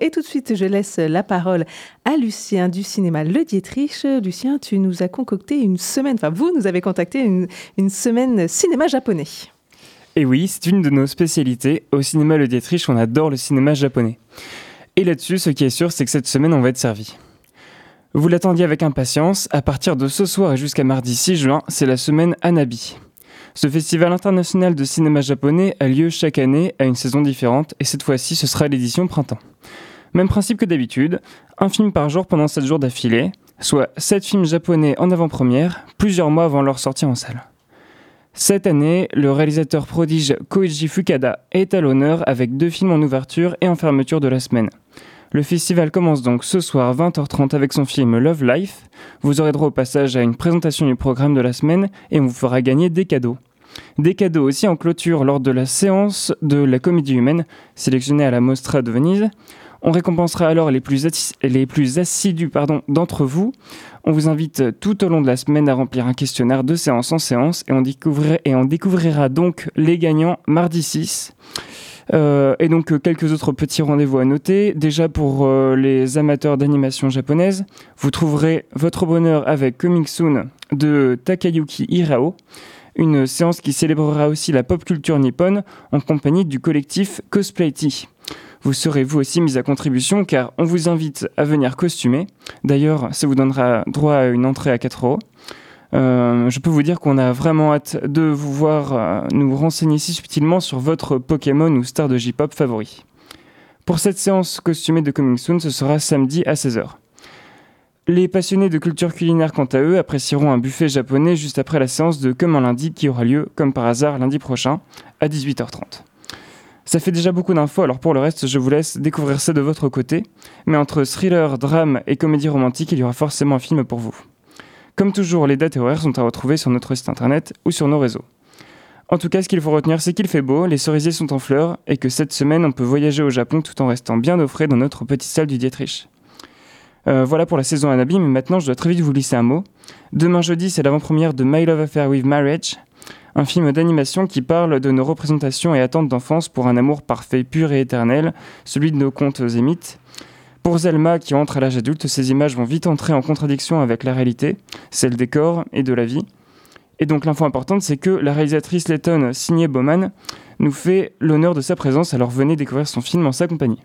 Et tout de suite, je laisse la parole à Lucien du cinéma Le Dietrich. Lucien, tu nous as concocté une semaine, enfin vous nous avez contacté une, semaine cinéma japonais. Et oui, c'est une de nos spécialités. Au cinéma Le Dietrich, on adore le cinéma japonais. Et là-dessus, ce qui est sûr, c'est que cette semaine, on va être servi. Vous l'attendiez avec impatience, à partir de ce soir et jusqu'à mardi 6 juin, c'est la semaine Anabi. Ce festival international de cinéma japonais a lieu chaque année à une saison différente et cette fois-ci ce sera l'édition printemps. Même principe que d'habitude, un film par jour pendant 7 jours d'affilée, soit 7 films japonais en avant-première, plusieurs mois avant leur sortie en salle. Cette année, le réalisateur prodige Koichi Fukada est à l'honneur avec deux films en ouverture et en fermeture de la semaine. Le festival commence donc ce soir 20h30 avec son film Love Life. Vous aurez droit au passage à une présentation du programme de la semaine et on vous fera gagner des cadeaux. Des cadeaux aussi en clôture lors de la séance de la comédie humaine, sélectionnée à la Mostra de Venise. On récompensera alors les plus, assidus d'entre vous. On vous invite tout au long de la semaine à remplir un questionnaire de séance en séance et on découvrira donc les gagnants mardi 6. Euh, et donc euh, quelques autres petits rendez-vous à noter. Déjà pour euh, les amateurs d'animation japonaise, vous trouverez votre bonheur avec Coming Soon de Takayuki Hirao une séance qui célébrera aussi la pop culture nippone en compagnie du collectif Cosplay. Vous serez vous aussi mis à contribution car on vous invite à venir costumer. D'ailleurs, ça vous donnera droit à une entrée à 4 euros. Euh, je peux vous dire qu'on a vraiment hâte de vous voir euh, nous renseigner si subtilement sur votre Pokémon ou star de J-pop favori. Pour cette séance costumée de Coming Soon, ce sera samedi à 16h. Les passionnés de culture culinaire, quant à eux, apprécieront un buffet japonais juste après la séance de Comme un lundi qui aura lieu, comme par hasard, lundi prochain, à 18h30. Ça fait déjà beaucoup d'infos, alors pour le reste, je vous laisse découvrir ça de votre côté. Mais entre thriller, drame et comédie romantique, il y aura forcément un film pour vous. Comme toujours, les dates et horaires sont à retrouver sur notre site internet ou sur nos réseaux. En tout cas, ce qu'il faut retenir, c'est qu'il fait beau, les cerisiers sont en fleurs et que cette semaine, on peut voyager au Japon tout en restant bien au dans notre petite salle du Dietrich. Euh, voilà pour la saison Anabi, mais maintenant je dois très vite vous glisser un mot. Demain jeudi, c'est l'avant-première de My Love Affair with Marriage, un film d'animation qui parle de nos représentations et attentes d'enfance pour un amour parfait, pur et éternel, celui de nos contes et mythes. Pour Zelma, qui entre à l'âge adulte, ces images vont vite entrer en contradiction avec la réalité, celle des corps et de la vie. Et donc l'info importante, c'est que la réalisatrice lettonne signée Bowman nous fait l'honneur de sa présence, alors venez découvrir son film en sa compagnie.